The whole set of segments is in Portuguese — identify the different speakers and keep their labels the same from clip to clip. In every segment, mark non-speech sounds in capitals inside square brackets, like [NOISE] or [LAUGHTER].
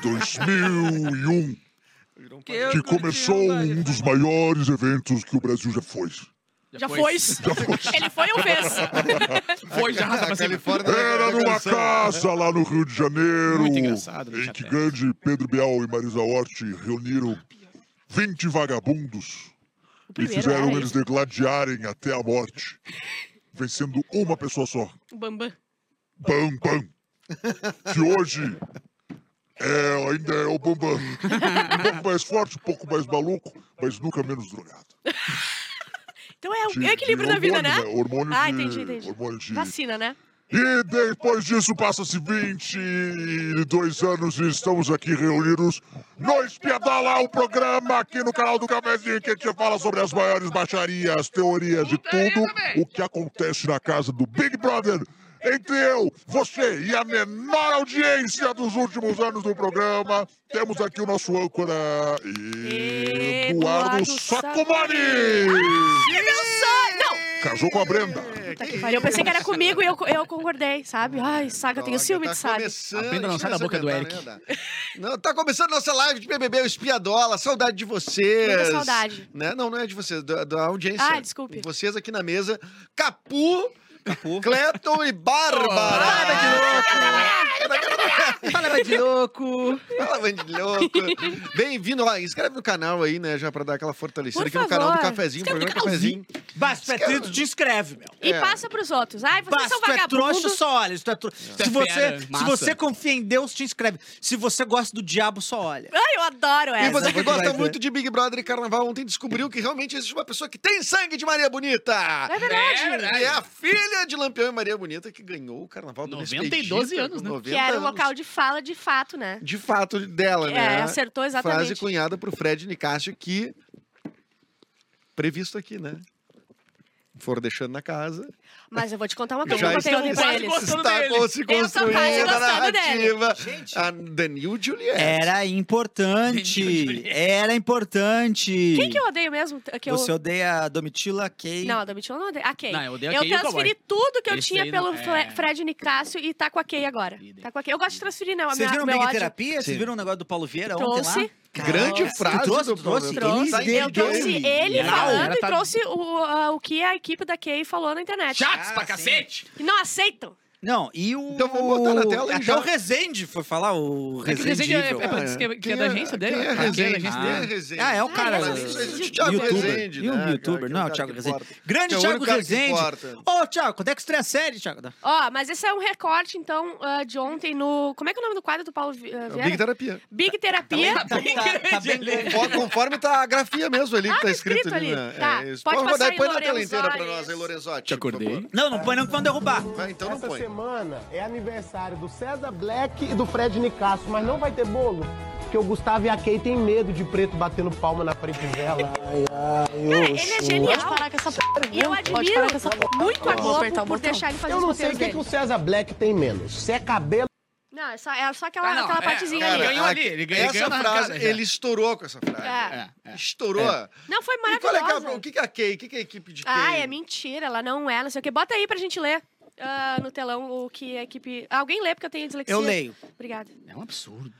Speaker 1: 2001, que começou um dos maiores eventos que o Brasil já foi.
Speaker 2: Já foi. [LAUGHS] Ele foi ou fez? [LAUGHS]
Speaker 3: Foi já.
Speaker 4: Califórnia
Speaker 1: Era
Speaker 4: tá
Speaker 1: numa casa lá no Rio de Janeiro,
Speaker 3: Muito engraçado,
Speaker 1: em que grande Pedro Bial e Marisa Hort reuniram 20 vagabundos e fizeram
Speaker 2: era
Speaker 1: eles degladiarem até a morte, vencendo uma pessoa só.
Speaker 2: o Bambam.
Speaker 1: Bam Bam. Que hoje é, ainda é o Bambam. [LAUGHS] Um pouco mais forte, um pouco mais maluco, mas nunca menos drogado. [LAUGHS]
Speaker 2: Então é o
Speaker 1: De-
Speaker 2: equilíbrio da vida, né?
Speaker 1: hormônio, Hormônio
Speaker 2: Ah,
Speaker 1: de,
Speaker 2: entendi, entendi.
Speaker 1: Hormônio de...
Speaker 2: Vacina, né?
Speaker 1: E depois disso passa-se 22 anos e estamos aqui reunidos no Espiadala, o programa aqui no canal do Cafezinho que a gente fala sobre as maiores baixarias, teorias de tudo o que acontece na casa do Big Brother. Entre eu, você e a menor audiência dos últimos anos do programa, temos aqui o nosso âncora Eduardo Sacomani.
Speaker 2: Meu sonho! Não!
Speaker 1: Casou com a Brenda.
Speaker 2: Puta que pariu. Eu pensei que era comigo e eu, eu concordei, sabe? Ai, saca, eu tenho ciúme
Speaker 4: tá
Speaker 2: de sabe.
Speaker 4: começando,
Speaker 3: A Brenda não sai da boca do Eric.
Speaker 4: né? Não, tá começando nossa live de BBB, o Espiadola. Saudade de vocês.
Speaker 2: Muita saudade.
Speaker 4: Né? Não, não é de vocês, da, da audiência.
Speaker 2: Ah, desculpe.
Speaker 4: Vocês aqui na mesa. Capu, Cleton e Bárbara.
Speaker 5: Fala, de [LAUGHS] louco!
Speaker 4: Fala, bando de louco. Bem-vindo lá. Inscreve no canal aí, né? Já pra dar aquela fortalecida
Speaker 2: Por
Speaker 4: aqui no canal do. Cafezinho,
Speaker 2: Inscreve
Speaker 4: programa
Speaker 2: no
Speaker 4: Cafezinho.
Speaker 5: Se tu é tri, tu te inscreve, meu.
Speaker 2: E
Speaker 4: É.
Speaker 2: passa pros outros. Ai, vocês
Speaker 5: Bah,
Speaker 2: são
Speaker 5: se tu é trouxa,
Speaker 2: vagabundos.
Speaker 5: só olha. Se, tu é tro-
Speaker 3: é
Speaker 5: se, você,
Speaker 3: fera,
Speaker 5: se
Speaker 3: massa.
Speaker 5: você confia em Deus, te inscreve. Se você gosta do diabo, só olha.
Speaker 2: Ai, eu adoro
Speaker 4: E
Speaker 2: essa.
Speaker 4: você que gosta muito de Big Brother e Carnaval, ontem descobriu que realmente existe uma pessoa que tem sangue de Maria Bonita.
Speaker 2: É verdade.
Speaker 3: É.
Speaker 4: E é a filha de Lampião e Maria Bonita que ganhou o Carnaval do
Speaker 3: 92 anos, né?
Speaker 2: Que era o local de fala de fato, né?
Speaker 4: De fato dela,
Speaker 2: É,
Speaker 4: né?
Speaker 2: acertou
Speaker 4: Frase
Speaker 2: exatamente.
Speaker 4: cunhada pro Fred Nicásio que... Previsto aqui, né? For deixando na casa.
Speaker 2: Mas eu vou te contar uma [LAUGHS] coisa
Speaker 4: Já
Speaker 2: que eu ontem pra eles.
Speaker 4: está
Speaker 3: dele.
Speaker 4: se
Speaker 2: Eu
Speaker 4: construindo a narrativa.
Speaker 5: Gente.
Speaker 4: A Danil Juliette.
Speaker 5: Era importante. Era importante.
Speaker 2: Quem que eu odeio mesmo? Que eu...
Speaker 5: Você odeia a Domitila Kay?
Speaker 2: Não, a Domitila não odeio. A Kay.
Speaker 3: Não, eu odeio a
Speaker 2: eu
Speaker 3: Kay e o
Speaker 2: transferi tudo que eu
Speaker 3: Eles
Speaker 2: tinha pelo
Speaker 3: não- é.
Speaker 2: Fred Nicásio e tá com a Kay agora. Tá com a Kay. Eu gosto de transferir, não. a
Speaker 5: Vocês viram Big
Speaker 2: ódio.
Speaker 5: Terapia? Vocês viram o negócio do Paulo Vieira
Speaker 2: Trouxe.
Speaker 5: ontem lá?
Speaker 4: Grande
Speaker 2: Nossa.
Speaker 4: frase
Speaker 5: trouxe,
Speaker 4: do
Speaker 5: trouxe?
Speaker 4: Tá
Speaker 5: dele,
Speaker 2: Eu trouxe ele
Speaker 3: Não,
Speaker 2: falando e
Speaker 3: tá-
Speaker 2: trouxe o, ah, o que a equipe da Kay falou na internet.
Speaker 3: Chatos
Speaker 5: Ah,
Speaker 3: pra
Speaker 5: sim.
Speaker 3: cacete!
Speaker 2: E não aceitam.
Speaker 5: Não, e o.
Speaker 4: Então vamos botar na tela e
Speaker 5: Até
Speaker 4: já-
Speaker 5: o Rezende foi falar, o
Speaker 3: É que o Rezende é,
Speaker 5: Resendível.
Speaker 3: é, pra dizer que é, que é da agência dele?
Speaker 4: Quem é
Speaker 3: Ah, é
Speaker 4: Rezende? é
Speaker 3: dele.
Speaker 4: Rezende?
Speaker 5: Ah, é o cara.
Speaker 2: Ah,
Speaker 4: o Thiago
Speaker 5: youtuber.
Speaker 4: Rezende,
Speaker 5: E o
Speaker 4: né?
Speaker 5: youtuber, não, o Thiago Rezende. Grande
Speaker 4: é
Speaker 5: Thiago Rezende. Ô, Thiago, quando é que estreia a série, Thiago?
Speaker 2: Ó, mas esse é um recorte, então, ah, de ontem no... Como é que é o nome do quadro do Paulo ah,
Speaker 4: É
Speaker 2: Vieira?
Speaker 4: Big Terapia.
Speaker 2: Big Terapia.
Speaker 3: Tá bem
Speaker 4: Conforme tá a grafia mesmo ali que tá
Speaker 2: tá
Speaker 4: escrito,
Speaker 2: escrito
Speaker 4: ali. né?
Speaker 2: Tá, pode passar
Speaker 4: e põe
Speaker 2: aí,
Speaker 4: na tela inteira pra
Speaker 2: Lorenzo
Speaker 4: nós aí, Lorenzotti.
Speaker 3: Te acordei.
Speaker 5: Não, não põe não que vão derrubar.
Speaker 4: Então não põe.
Speaker 6: Semana é aniversário do César Black e do Fred Nicasso, mas não vai ter bolo. Porque o Gustavo e a Kay têm medo de preto batendo palma na frente dela. Ai, ai,
Speaker 2: Cara, ele é genial.
Speaker 7: Pode parar com essa porra.
Speaker 2: E eu
Speaker 7: Pode
Speaker 2: admiro
Speaker 7: parar com essa
Speaker 2: muito a Globo por
Speaker 7: botão.
Speaker 2: deixar ele fazer
Speaker 6: Eu não sei o que, que o César Black tem menos. Se é cabelo
Speaker 2: Não, é só, é só aquela,
Speaker 3: Ah, não,
Speaker 2: aquela
Speaker 3: é,
Speaker 2: partezinha
Speaker 3: cara,
Speaker 2: ali.
Speaker 3: ganhou ali, ele ganhou-
Speaker 4: Essa
Speaker 3: ganhou
Speaker 4: frase,
Speaker 3: arrancada
Speaker 4: ele estourou com essa frase.
Speaker 2: É.
Speaker 3: É, é.
Speaker 4: Estourou.
Speaker 2: Não, foi
Speaker 4: E qual é que é o que é a Kay? O que que é a equipe de Kay?
Speaker 2: Ah, é mentira, ela não é, não sei o quê. Bota aí pra gente ler ah, no telão o que a equipe... Alguém lê, porque eu tenho dislexia.
Speaker 5: Eu leio.
Speaker 2: Obrigada.
Speaker 3: É um absurdo.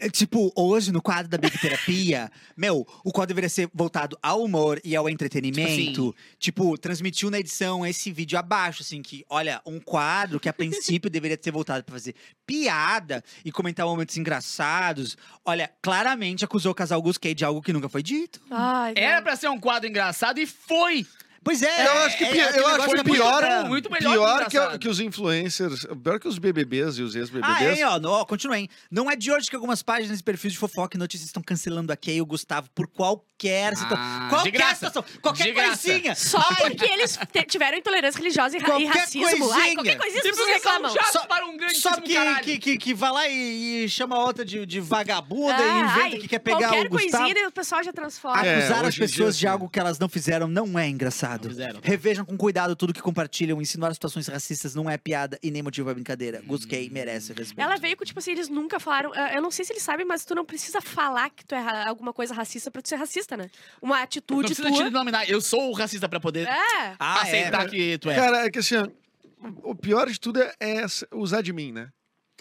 Speaker 5: É, Tipo, hoje no quadro da Big Terapia, [LAUGHS] meu, o quadro deveria ser voltado ao humor e ao entretenimento. Tipo, transmitiu na edição esse vídeo abaixo, assim, que, olha, um quadro que a princípio [LAUGHS] deveria ser voltado pra fazer piada e comentar momentos engraçados. Olha, claramente acusou o casal Gusquet de algo que nunca foi dito.
Speaker 2: Ai,
Speaker 3: Era pra ser um quadro engraçado e foi!
Speaker 5: Pois é.
Speaker 4: Eu acho que,
Speaker 5: é-
Speaker 4: pi-
Speaker 5: é aquele
Speaker 4: eu acho que
Speaker 5: da
Speaker 4: pior,
Speaker 5: música-
Speaker 3: muito melhor
Speaker 4: pior
Speaker 3: que
Speaker 4: que, os influencers, pior que os BBBs e os
Speaker 5: Ah,
Speaker 4: ex-BBBs.
Speaker 5: é, ó, ó, continuem. Não é de hoje que algumas páginas e perfis de fofoca e notícias estão cancelando a Kay e o Gustavo por qualquer situação.
Speaker 3: Ah, de
Speaker 5: qualquer
Speaker 3: graça.
Speaker 5: situação. Qualquer coisinha.
Speaker 2: Só porque eles tiveram intolerância religiosa e, ra- e
Speaker 5: Qualquer
Speaker 2: racismo. Ai,
Speaker 5: coisinha.
Speaker 2: qualquer coisinha as
Speaker 3: Tipo,
Speaker 2: pessoas reclamam.
Speaker 3: chatos
Speaker 5: Só-
Speaker 3: para um grande
Speaker 5: Só que, que, que, que vai lá e, e chama a outra de, de vagabunda e
Speaker 2: Ah,
Speaker 5: inventa
Speaker 2: ai,
Speaker 5: que quer pegar
Speaker 2: qualquer
Speaker 5: o Gustavo.
Speaker 2: coisinha o pessoal já transforma.
Speaker 4: É,
Speaker 5: Acusar as
Speaker 4: em dia,
Speaker 5: pessoas de algo que elas não fizeram não é engraçado.
Speaker 3: Não fizeram.
Speaker 5: Revejam com cuidado tudo que compartilham. Insinuar situações racistas não é piada e nem motivo a brincadeira. Gus Gay merece respeito.
Speaker 2: Ela veio com, tipo assim, eles nunca falaram. ah, Eu não sei se eles sabem, mas tu não precisa falar que tu é alguma coisa racista pra tu ser racista, né? Uma
Speaker 3: Não
Speaker 2: atitude
Speaker 3: precisa
Speaker 2: tua.
Speaker 3: te denominar. Eu sou o racista pra poder
Speaker 2: É.
Speaker 5: Ah,
Speaker 3: aceitar
Speaker 5: é.
Speaker 3: que tu é.
Speaker 4: Cara, é que assim, o pior de tudo é, é usar de mim, né?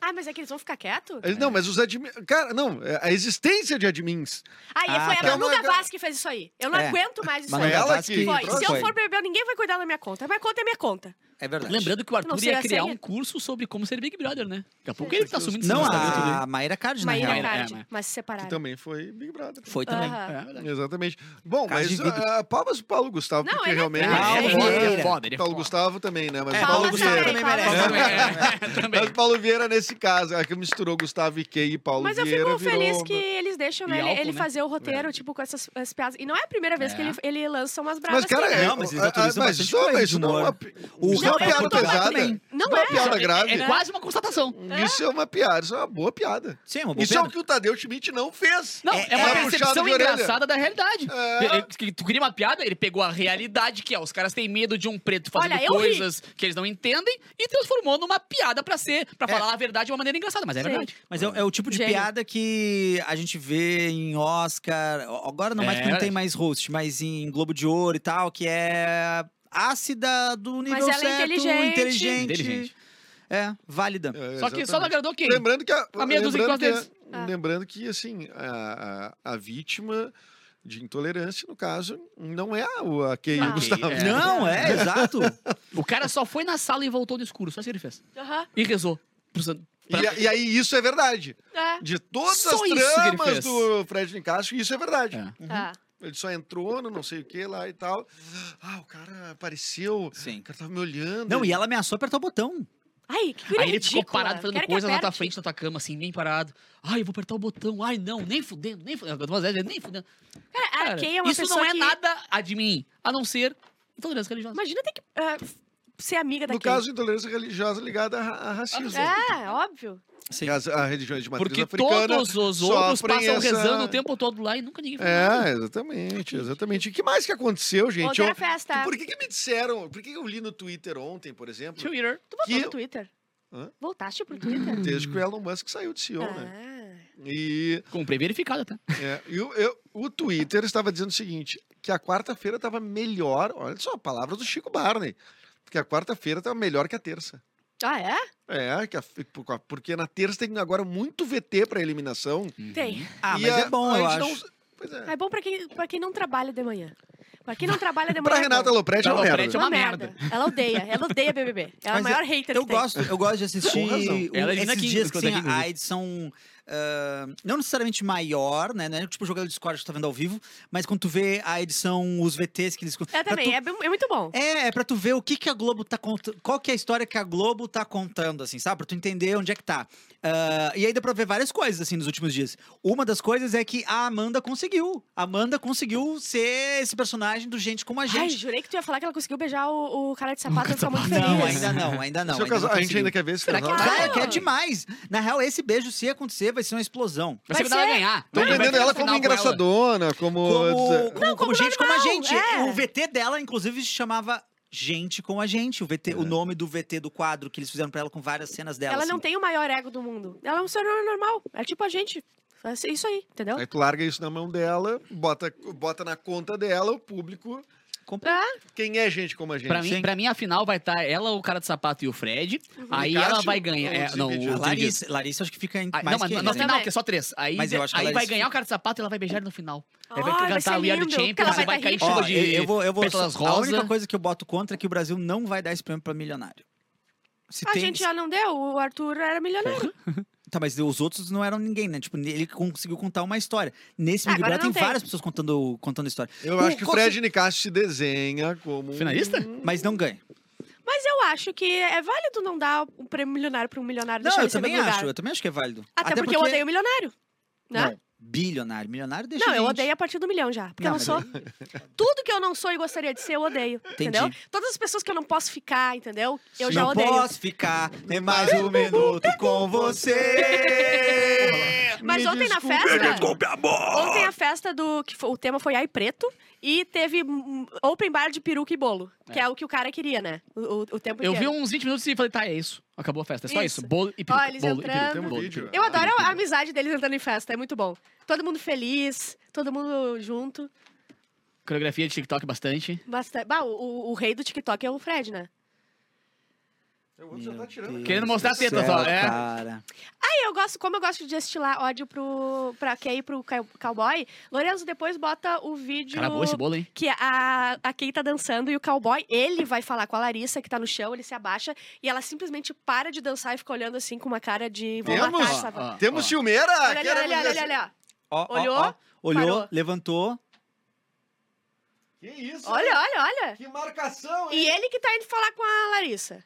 Speaker 2: Ah, mas é que eles vão ficar quietos?
Speaker 4: Ele- Não, mas os admins. Cara, não, é a existência de admins.
Speaker 2: Aí
Speaker 5: Ah,
Speaker 2: foi
Speaker 5: tá.
Speaker 2: a Manu
Speaker 4: É uma-
Speaker 2: Gavassi que fez isso aí. Eu não
Speaker 5: É.
Speaker 2: aguento mais isso
Speaker 5: Manu
Speaker 2: aí.
Speaker 4: ela que-
Speaker 2: Foi. Se eu for beber, ninguém vai cuidar da minha conta. Minha conta é minha conta.
Speaker 5: É verdade.
Speaker 3: Lembrando que o Arthur ia criar um curso sobre como ser Big Brother, né? Daqui a pouco ele tá assumindo
Speaker 5: Não, a Maíra Card, na
Speaker 2: Maíra
Speaker 5: real.
Speaker 3: é,
Speaker 2: Card.
Speaker 3: mas-
Speaker 2: Mas se
Speaker 4: Que também foi Big Brother.
Speaker 5: Foi também.
Speaker 2: Aham.
Speaker 3: É, verdade.
Speaker 4: Exatamente. Bom, mas uh, palmas pro Paulo Gustavo,
Speaker 2: Não,
Speaker 4: porque
Speaker 2: ele é
Speaker 4: realmente.
Speaker 3: É,
Speaker 5: Paulo
Speaker 3: ele é foda, ele
Speaker 5: Vieira.
Speaker 3: é foda, é
Speaker 4: Paulo. Gustavo também, né? Mas
Speaker 5: É,
Speaker 4: Paulo
Speaker 5: Gustavo
Speaker 4: Vieira.
Speaker 2: também,
Speaker 5: merece.
Speaker 3: É. [LAUGHS]
Speaker 4: Mas Paulo Vieira, nesse caso, aqui misturou Gustavo Ike e Paulo
Speaker 2: Mas eu
Speaker 4: Vieira.
Speaker 2: fico feliz que eles deixam né, ele,
Speaker 3: né?
Speaker 2: fazer o roteiro, tipo, com essas as piadas. E não é a primeira vez que
Speaker 3: É.
Speaker 2: ele, lança umas bravas
Speaker 4: Mas, cara,
Speaker 2: assim,
Speaker 4: é,
Speaker 2: né?
Speaker 5: Não, mas eles autorizam
Speaker 4: mas
Speaker 5: bastante
Speaker 4: isso, não é uma,
Speaker 5: O
Speaker 4: é uma
Speaker 2: Não, eu
Speaker 4: piada pesada.
Speaker 2: Não
Speaker 4: isso é uma
Speaker 2: é.
Speaker 4: piada grave.
Speaker 3: É quase uma constatação.
Speaker 4: Isso é uma piada, isso é uma boa piada.
Speaker 5: Sim, uma boa
Speaker 4: Isso é o que o Tadeu Schmidt não fez.
Speaker 3: Não,
Speaker 5: É-
Speaker 3: é, uma
Speaker 5: é
Speaker 3: percepção engraçada da realidade.
Speaker 4: É.
Speaker 3: Tu queria uma piada, ele pegou a realidade, que é os caras têm medo de um preto fazendo
Speaker 2: Olha, eu ri.
Speaker 3: coisas que eles não entendem, e transformou numa piada pra ser, pra falar a verdade de uma maneira engraçada, mas é
Speaker 2: Sim.
Speaker 3: verdade.
Speaker 5: Mas é, é o tipo de
Speaker 2: Gênio.
Speaker 5: piada que a gente vê em Oscar. Agora não mais
Speaker 3: É.
Speaker 5: porque não tem mais host, mas em Globo de Ouro e tal, que é ácida do nível
Speaker 2: ela é
Speaker 5: certo,
Speaker 2: inteligente.
Speaker 5: inteligente.
Speaker 3: Inteligente.
Speaker 5: É, válida.
Speaker 4: É,
Speaker 3: Só que só não agradou quem?
Speaker 4: Lembrando que a,
Speaker 3: A meia dúzia que
Speaker 4: lembrando, que,
Speaker 2: Ah.
Speaker 4: lembrando que assim a, a, a vítima de intolerância no caso não é a, o- a Key
Speaker 2: Ah.
Speaker 4: Gustavo.
Speaker 3: É.
Speaker 5: Não, é, [LAUGHS] exato.
Speaker 3: O cara só foi na sala e voltou no escuro, só isso que ele fez. E rezou. Pra-
Speaker 4: E, e aí isso é verdade.
Speaker 2: É.
Speaker 4: De todas
Speaker 3: Só
Speaker 4: as tramas do Fred Nicasso, isso é verdade.
Speaker 3: É.
Speaker 2: Ah.
Speaker 4: Ele só entrou no não sei o que lá e tal. Ah, o cara apareceu.
Speaker 5: Sim.
Speaker 4: O cara tava me olhando.
Speaker 5: Não, e ela ameaçou apertar o botão.
Speaker 2: Ai, que guria
Speaker 3: Aí ele ficou
Speaker 2: ridícula.
Speaker 3: parado fazendo
Speaker 2: Quero que
Speaker 3: coisas na tua
Speaker 2: aperte.
Speaker 3: frente, na tua cama, assim, bem parado. Ai, eu vou apertar o botão. Ai, não, nem fudendo, nem fudendo. Duas vezes, nem fudendo.
Speaker 2: Cara, a
Speaker 3: Cara,
Speaker 2: Kay é uma
Speaker 3: isso
Speaker 2: pessoa
Speaker 3: não é
Speaker 2: que...
Speaker 3: nada a de mim, a não ser intolerância religiosa.
Speaker 2: Imagina ter que ah, ser amiga da
Speaker 4: No caso, intolerância religiosa ligada a, a racismo.
Speaker 2: É, óbvio.
Speaker 5: Sim.
Speaker 4: As, a religião de matriz
Speaker 3: Porque
Speaker 4: africana
Speaker 3: todos os outros passam
Speaker 4: essa-
Speaker 3: rezando o tempo todo lá e nunca ninguém fala nada.
Speaker 4: É, exatamente, exatamente. E que mais que aconteceu, gente?
Speaker 2: Ontem
Speaker 4: Eu-
Speaker 2: era festa.
Speaker 4: Por que, que me disseram? Por que, que eu li no Twitter ontem, por exemplo?
Speaker 3: Twitter.
Speaker 2: Tu voltou
Speaker 4: que-
Speaker 2: no Twitter?
Speaker 4: Hã?
Speaker 2: Voltaste pro Twitter?
Speaker 4: Desde que o Elon Musk saiu de CEO, né?
Speaker 2: Ah.
Speaker 4: E,
Speaker 3: Comprei verificado até.
Speaker 4: é, e o- eu- o Twitter estava dizendo o seguinte: que a quarta-feira estava melhor. Olha só, palavras do Chico Barney. Que a quarta-feira estava melhor que a terça.
Speaker 2: Ah, é?
Speaker 4: É, que a- porque na terça tem agora muito VT para eliminação.
Speaker 2: Tem.
Speaker 5: Ah,
Speaker 4: e
Speaker 5: mas
Speaker 4: a-
Speaker 5: é bom, eu acho.
Speaker 4: não- Pois é.
Speaker 2: É bom pra quem, pra quem não trabalha de manhã. Pra quem não trabalha de [LAUGHS] manhã.
Speaker 4: Pra
Speaker 2: é
Speaker 4: Renata
Speaker 2: bom.
Speaker 4: Lopretti é uma
Speaker 3: Pra
Speaker 4: merda.
Speaker 3: É
Speaker 2: uma merda. Ela odeia. Ela odeia BBB. Ela é a maior hater
Speaker 5: Eu
Speaker 2: que tem.
Speaker 5: gosto, eu gosto de [LAUGHS] assistir
Speaker 3: Ela é
Speaker 5: esses
Speaker 3: aqui,
Speaker 5: dias que
Speaker 3: escuta
Speaker 5: tem a edição. Não necessariamente maior, né? Não é tipo jogador de Discord que tu tá vendo ao vivo, mas quando tu vê a edição, os VTs que eles.
Speaker 2: É também,
Speaker 5: tu-
Speaker 2: é, bem- é muito bom.
Speaker 5: É, é pra tu ver o que, que a Globo tá contando. Qual que é a história que a Globo tá contando, assim, sabe? Pra tu entender onde é que tá. Ah, e aí dá pra ver várias coisas, assim, nos últimos dias. Uma das coisas é que a Amanda conseguiu. A Amanda conseguiu ser esse personagem do gente como a
Speaker 2: Ai,
Speaker 5: gente.
Speaker 2: jurei que tu ia falar que ela conseguiu beijar o, o cara de sapato e ficar muito feliz.
Speaker 5: não, ainda não, ainda não. Ainda
Speaker 4: casal-
Speaker 5: não
Speaker 4: a gente ainda quer ver esse
Speaker 3: Será que
Speaker 4: casal.
Speaker 5: Vai,
Speaker 2: Ah.
Speaker 5: que é demais. Na real, esse beijo, se acontecer, vai ser uma explosão.
Speaker 3: Vai ser
Speaker 2: Vai
Speaker 3: que ela vai
Speaker 2: ser.
Speaker 3: ganhar.
Speaker 4: Estão vendendo ela como
Speaker 3: com
Speaker 4: engraçadona, como.
Speaker 5: Como, como,
Speaker 2: Não,
Speaker 5: como
Speaker 2: como
Speaker 5: gente como a
Speaker 2: normal,
Speaker 5: gente.
Speaker 2: é.
Speaker 5: O VT dela, inclusive, se chamava Gente como a gente. O, VT, o nome do VT do quadro que eles fizeram pra ela com várias cenas dela.
Speaker 2: Ela
Speaker 5: assim.
Speaker 2: não tem o maior ego do mundo. Ela é um ser normal. É tipo a gente. É isso aí, entendeu?
Speaker 4: Aí tu larga isso na mão dela, bota, bota na conta dela, o público.
Speaker 2: Ah,
Speaker 4: Quem é gente como a gente?
Speaker 3: Pra mim,
Speaker 5: Sim.
Speaker 3: pra mim, a final vai estar ela, o cara de sapato e o Fred. Aí
Speaker 4: Cássio
Speaker 3: ela vai ganhar.
Speaker 4: o
Speaker 3: É, não, o.
Speaker 5: Larissa, Larissa acho que fica em
Speaker 3: Ah,
Speaker 5: mais
Speaker 3: não, mas
Speaker 5: que né?
Speaker 3: final, que é só três. Aí,
Speaker 5: Mas eu acho que
Speaker 3: aí vai
Speaker 5: Larissa
Speaker 3: ganhar o cara de sapato e ela vai beijar ele no final. Aí vai
Speaker 2: Ai, vai
Speaker 3: cantar We Are the Champions,
Speaker 2: ela
Speaker 3: aí
Speaker 2: vai
Speaker 3: vai
Speaker 2: tá
Speaker 3: cair
Speaker 2: rica.
Speaker 3: chuva
Speaker 5: Ó,
Speaker 3: de
Speaker 5: eu, vou, eu vou
Speaker 3: pétalas
Speaker 5: A única coisa que eu boto contra é que o Brasil não vai dar esse prêmio pra milionário. Se
Speaker 2: a
Speaker 5: tem-
Speaker 2: gente já não deu. O Arthur era milionário.
Speaker 5: Tá, mas os outros não eram ninguém, né? Tipo, ele conseguiu contar uma história. Nesse
Speaker 2: Ah,
Speaker 5: Big Brother tem
Speaker 2: tem.
Speaker 5: várias pessoas contando, contando história.
Speaker 4: Eu
Speaker 5: O-
Speaker 4: acho que o Fred Nicásio se desenha como. um-
Speaker 3: Finalista?
Speaker 5: Mas não ganha.
Speaker 2: Mas eu acho que é válido não dar um prêmio milionário pra um milionário
Speaker 5: Não, eu também acho.
Speaker 2: lugar.
Speaker 5: Eu também acho que é válido.
Speaker 2: Até, porque, eu odeio milionário. Né?
Speaker 5: Não, bilionário. Milionário deixa
Speaker 2: Não, eu
Speaker 5: 20.
Speaker 2: odeio a partir do milhão já. Porque
Speaker 5: Não,
Speaker 2: eu não sou. [LAUGHS] Tudo que eu não sou e gostaria de ser, eu odeio. Entendeu? Todas as pessoas que eu não posso ficar, entendeu? Eu já
Speaker 5: não
Speaker 2: odeio.
Speaker 5: posso ficar nem mais um minuto com você. [LAUGHS]
Speaker 2: Mas
Speaker 4: Me
Speaker 2: ontem na
Speaker 4: desculpe,
Speaker 2: festa.
Speaker 4: desculpe,
Speaker 2: Ontem a festa do. Que foi- o tema foi Ai Preto. E teve open bar de peruca e bolo. Que é o que o cara queria, né? O, o, o tempo
Speaker 3: Eu vi
Speaker 2: inteiro.
Speaker 3: uns 20 minutos e falei, tá, é isso. Acabou a festa. É só isso.
Speaker 2: Isso.
Speaker 3: Bolo e peruca.
Speaker 2: Ó, eles
Speaker 3: bolo e
Speaker 2: entrando.
Speaker 3: peruca.
Speaker 4: Tem um
Speaker 3: bolo e
Speaker 4: vídeo.
Speaker 3: peruca.
Speaker 2: Eu adoro a amizade deles entrando em festa, é muito bom. Todo mundo feliz, todo mundo junto.
Speaker 3: Coreografia de TikTok bastante.
Speaker 2: Bastante. Bah, o, o- o rei do TikTok é o Fred, né?
Speaker 4: O outro já tá tirando.
Speaker 5: Deus
Speaker 3: Querendo mostrar a
Speaker 5: do
Speaker 3: teta
Speaker 5: céu,
Speaker 3: só, é.
Speaker 5: Cara.
Speaker 2: Aí eu gosto, como eu gosto de destilar ódio pro, pra Kay e pro cow- cowboy, Lorenzo depois bota o vídeo.
Speaker 3: Cara, boa esse bolo, hein?
Speaker 2: Que a, a Kay tá dançando e o cowboy, ele vai falar com a Larissa, que tá no chão, ele se abaixa e ela simplesmente para de dançar e fica olhando assim com uma cara de vou
Speaker 4: Temos?
Speaker 2: matar
Speaker 3: Ó,
Speaker 2: essa.
Speaker 3: ó.
Speaker 4: Temos ciumeira?
Speaker 2: Olha ali, olha ali, olha ali, ó.
Speaker 5: Ó, ó,
Speaker 2: Olhou,
Speaker 5: ó. olhou,
Speaker 2: parou.
Speaker 5: levantou.
Speaker 4: Que isso?
Speaker 2: Olha, olha, olha.
Speaker 4: Que marcação, hein?
Speaker 2: E ele que tá indo falar com a Larissa.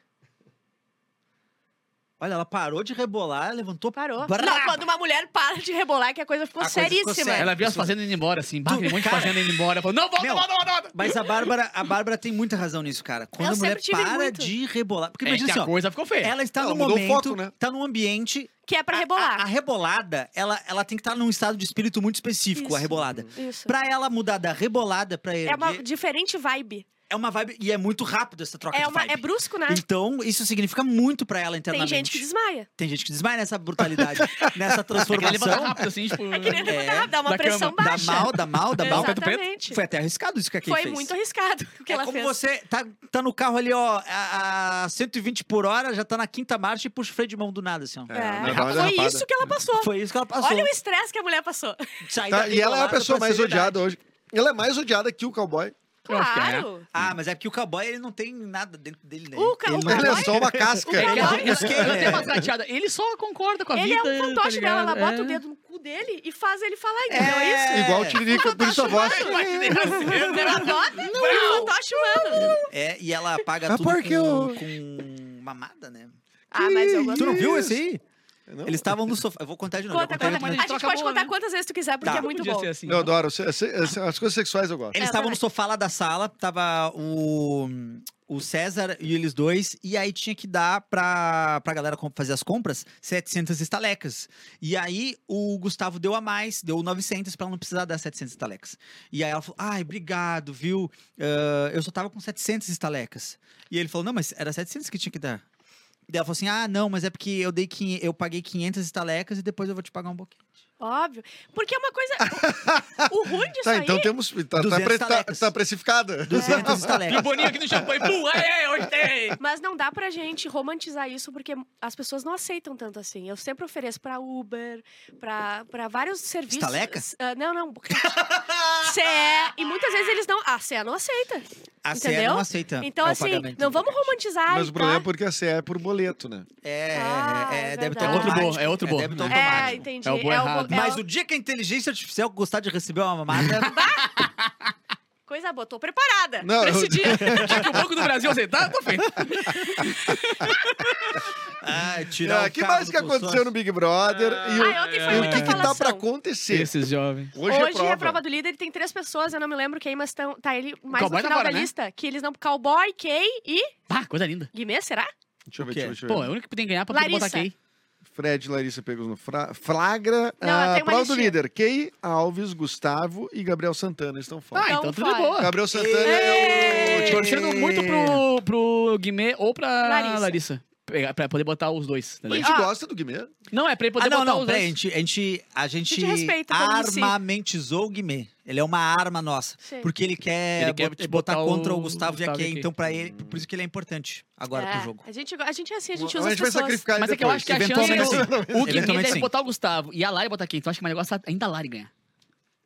Speaker 5: Olha, ela parou de rebolar, levantou.
Speaker 2: Parou.
Speaker 5: Brá!
Speaker 2: Não, quando uma mulher para de rebolar, que a coisa ficou
Speaker 5: A coisa ficou
Speaker 2: seríssima.
Speaker 5: séria.
Speaker 3: Ela viu as fazendas indo embora, assim. Bah,
Speaker 5: Tu-
Speaker 3: monte de
Speaker 5: cara-
Speaker 3: fazenda indo embora. Falou, não, volta,
Speaker 5: Meu,
Speaker 3: volta, volta, volta.
Speaker 5: Mas a Bárbara, a Bárbara tem muita razão nisso, cara. Quando
Speaker 2: Eu
Speaker 5: a mulher para
Speaker 2: muito.
Speaker 5: de rebolar. Porque
Speaker 3: É
Speaker 5: imagina
Speaker 3: que
Speaker 5: assim,
Speaker 3: a
Speaker 5: ó,
Speaker 3: coisa ficou feia.
Speaker 5: ela está
Speaker 4: Ela
Speaker 5: no momento,
Speaker 4: foco, né?
Speaker 5: tá num ambiente.
Speaker 2: Que é pra
Speaker 5: a-
Speaker 2: rebolar.
Speaker 5: A, a rebolada, ela, ela tem que estar num estado de espírito muito específico, a
Speaker 2: Isso.
Speaker 5: rebolada.
Speaker 2: Isso.
Speaker 5: Pra ela mudar da rebolada pra
Speaker 2: É uma diferente vibe.
Speaker 5: É uma vibe. E é muito rápido essa troca
Speaker 2: É,
Speaker 5: de
Speaker 2: uma,
Speaker 5: vibe.
Speaker 2: é brusco, né?
Speaker 5: Então, isso significa muito pra ela
Speaker 2: Tem
Speaker 5: internamente.
Speaker 2: gente que desmaia.
Speaker 5: Tem gente que desmaia nessa brutalidade, [LAUGHS] nessa
Speaker 3: É
Speaker 5: transformação.
Speaker 3: rápido, assim, tipo...
Speaker 2: É que nem
Speaker 5: É,
Speaker 2: levantar, dá uma
Speaker 3: da
Speaker 2: pressão
Speaker 3: cama.
Speaker 5: Dá
Speaker 2: baixa.
Speaker 5: mal, dá mal, dá mal.
Speaker 2: Exatamente.
Speaker 5: Foi até arriscado isso que a Kay
Speaker 2: Foi
Speaker 5: fez.
Speaker 2: muito arriscado o que
Speaker 5: é
Speaker 2: ela
Speaker 5: como
Speaker 2: fez.
Speaker 5: você tá, tá no carro ali, ó, a, a 120 por hora, já tá na quinta marcha e puxa o freio de mão do nada, assim, ó.
Speaker 4: É,
Speaker 2: É,
Speaker 4: dá
Speaker 2: foi
Speaker 4: derrapada.
Speaker 2: isso que ela passou.
Speaker 5: Foi isso que ela passou.
Speaker 2: Olha o estresse que a mulher passou.
Speaker 4: Tá, e ela é a pessoa mais odiada hoje. Ela é mais odiada que o cowboy.
Speaker 3: É.
Speaker 2: Claro.
Speaker 5: Ah, mas é porque o cowboy, ele não tem nada dentro dele, né?
Speaker 2: O ca-
Speaker 5: ele
Speaker 2: o
Speaker 5: não-
Speaker 4: Ele é
Speaker 2: cowboy-
Speaker 4: só uma [LAUGHS] casca.
Speaker 2: O
Speaker 3: Ele,
Speaker 5: Ele é-
Speaker 3: uma. Ele só concorda com a
Speaker 2: Ele
Speaker 3: vida.
Speaker 2: é um
Speaker 3: tá
Speaker 2: fantoche dela, ela bota
Speaker 3: É.
Speaker 2: o dedo no cu dele e faz ele falar, entendeu
Speaker 5: É.
Speaker 2: isso?
Speaker 4: Igual o Tiririca, por isso a voz.
Speaker 2: Ela adora um fantoche humano.
Speaker 5: É, e ela apaga
Speaker 4: Ah,
Speaker 5: tudo com,
Speaker 4: eu-
Speaker 5: com mamada, né?
Speaker 2: Ah, mas eu gosto.
Speaker 5: Tu não viu esse aí?
Speaker 4: Não?
Speaker 5: Eles estavam no sofá. Eu vou contar de novo.
Speaker 2: Conta,
Speaker 5: eu contei
Speaker 2: conta, A
Speaker 3: a gente
Speaker 2: gente
Speaker 3: troca
Speaker 2: pode
Speaker 3: boa,
Speaker 2: contar
Speaker 3: né?
Speaker 2: quantas vezes tu quiser, porque
Speaker 5: Tá.
Speaker 2: é muito bom.
Speaker 3: ser assim.
Speaker 4: Eu adoro. Se- se- se- As coisas sexuais eu gosto.
Speaker 5: Eles estavam no sofá lá da sala, tava o, o César e eles dois, e aí tinha que dar pra, pra galera fazer as compras 700 estalecas. E aí o Gustavo deu a mais, deu 900 pra ela não precisar dar 700 estalecas. E aí ela falou, ai, obrigado, viu? Ah, eu só tava com 700 estalecas. E ele falou, não, mas era 700 que tinha que dar. Daí ela falou assim, ah, não, mas é porque eu, dei, quinhe- eu paguei 500 estalecas e depois eu vou te pagar um pouquinho.
Speaker 2: Óbvio. Porque é uma coisa. O, o ruim disso [LAUGHS]
Speaker 4: Tá,
Speaker 2: aí.
Speaker 4: então temos. Tá, tá,
Speaker 5: 200
Speaker 4: pre- tá, tá precificada?
Speaker 5: 200 [LAUGHS] estalecas.
Speaker 3: E boninho aqui no champanhe. Pum, aê, hoje tem.
Speaker 2: Mas não dá pra gente romantizar isso porque as pessoas não aceitam tanto assim. Eu sempre ofereço pra Uber, pra, pra vários serviços.
Speaker 5: Estaleca?
Speaker 2: Ah, não, não. [LAUGHS] CE. E muitas vezes eles não. A CE não aceita.
Speaker 5: A CE
Speaker 2: Entendeu?
Speaker 5: não aceita
Speaker 2: Então, assim,
Speaker 5: pagamento
Speaker 2: não vamos romantizar.
Speaker 4: Mas o problema é
Speaker 2: tá?
Speaker 4: porque a CE é por boleto, né?
Speaker 5: É,
Speaker 2: Ah,
Speaker 5: é,
Speaker 2: é
Speaker 5: é débito
Speaker 2: verdade.
Speaker 3: É outro
Speaker 5: automático.
Speaker 3: bo, é outro bo.
Speaker 5: débito
Speaker 3: É,
Speaker 2: É,
Speaker 5: automático.
Speaker 2: entendi.
Speaker 3: É o bom errado.
Speaker 2: é
Speaker 5: Mas
Speaker 2: o-
Speaker 5: o dia que a inteligência artificial gostar de receber uma mamada, [LAUGHS]
Speaker 2: Coisa boa, tô preparada
Speaker 4: Não,
Speaker 2: pra
Speaker 4: eu-
Speaker 2: esse dia. [LAUGHS]
Speaker 3: Já que o Banco do Brasil aceitar, tô feito.
Speaker 5: ah, tirar
Speaker 4: O
Speaker 5: o
Speaker 4: que
Speaker 5: carro
Speaker 4: mais
Speaker 5: do
Speaker 4: que aconteceu
Speaker 5: consórcio.
Speaker 4: no Big Brother? e o,
Speaker 2: Ah, ontem foi
Speaker 4: e o
Speaker 2: muita
Speaker 4: que, que tá
Speaker 2: falação.
Speaker 4: pra acontecer?
Speaker 3: Esses jovens.
Speaker 4: Hoje,
Speaker 2: Hoje
Speaker 4: é prova.
Speaker 2: a prova do líder tem três pessoas, eu não me lembro quem, mas tão, tá ele mais
Speaker 3: Cowboy
Speaker 2: no
Speaker 3: tá
Speaker 2: final
Speaker 3: fora,
Speaker 2: da
Speaker 3: né?
Speaker 2: lista. Que eles não. Cowboy, Kay e.
Speaker 3: Ah, coisa linda.
Speaker 2: Guimê, será?
Speaker 4: Deixa eu ver,
Speaker 5: O quê?
Speaker 4: deixa eu ver. Eu.
Speaker 3: Pô, é o único que tem que ganhar pra poder botar aqui.
Speaker 4: Fred e Larissa pegos no fra- flagra.
Speaker 2: Não,
Speaker 4: a
Speaker 2: tem uma
Speaker 4: prova do líder. Key, Alves, Gustavo e Gabriel Santana estão fora.
Speaker 3: Ah,
Speaker 2: Então
Speaker 3: então tudo de boa.
Speaker 4: Gabriel Santana é o.
Speaker 3: Torcendo muito pro, pro Guimê ou pra
Speaker 2: Larissa.
Speaker 3: Larissa. Pegar- Pra poder botar os dois. tá
Speaker 4: A gente
Speaker 2: Ah.
Speaker 4: gosta do Guimê.
Speaker 3: Não, é pra ele poder
Speaker 5: Ah, não,
Speaker 3: botar
Speaker 5: não,
Speaker 3: os
Speaker 5: peraí, a
Speaker 3: dois.
Speaker 5: gente, a gente, a gente,
Speaker 2: gente respeita como em si.
Speaker 5: armamentizou o Guimê. Ele é uma arma nossa.
Speaker 2: Sim.
Speaker 5: Porque ele quer,
Speaker 3: Ele quer
Speaker 5: bot-
Speaker 3: botar
Speaker 5: botar,
Speaker 3: o
Speaker 5: contra o Gustavo, e a
Speaker 3: Gustavo
Speaker 5: Kay.
Speaker 3: e a Kay.
Speaker 5: Então, pra ele, por isso que ele é importante agora
Speaker 2: É,
Speaker 5: pro jogo.
Speaker 2: A gente, a gente é assim, a gente
Speaker 4: a
Speaker 2: usa
Speaker 4: gente vai sacrificar
Speaker 3: Mas é que eu acho que a chance do, o Guimê deve
Speaker 5: sim.
Speaker 3: botar o Gustavo e a Lari botar quem? Tu acha que mais negócio ainda a Lari ganhar?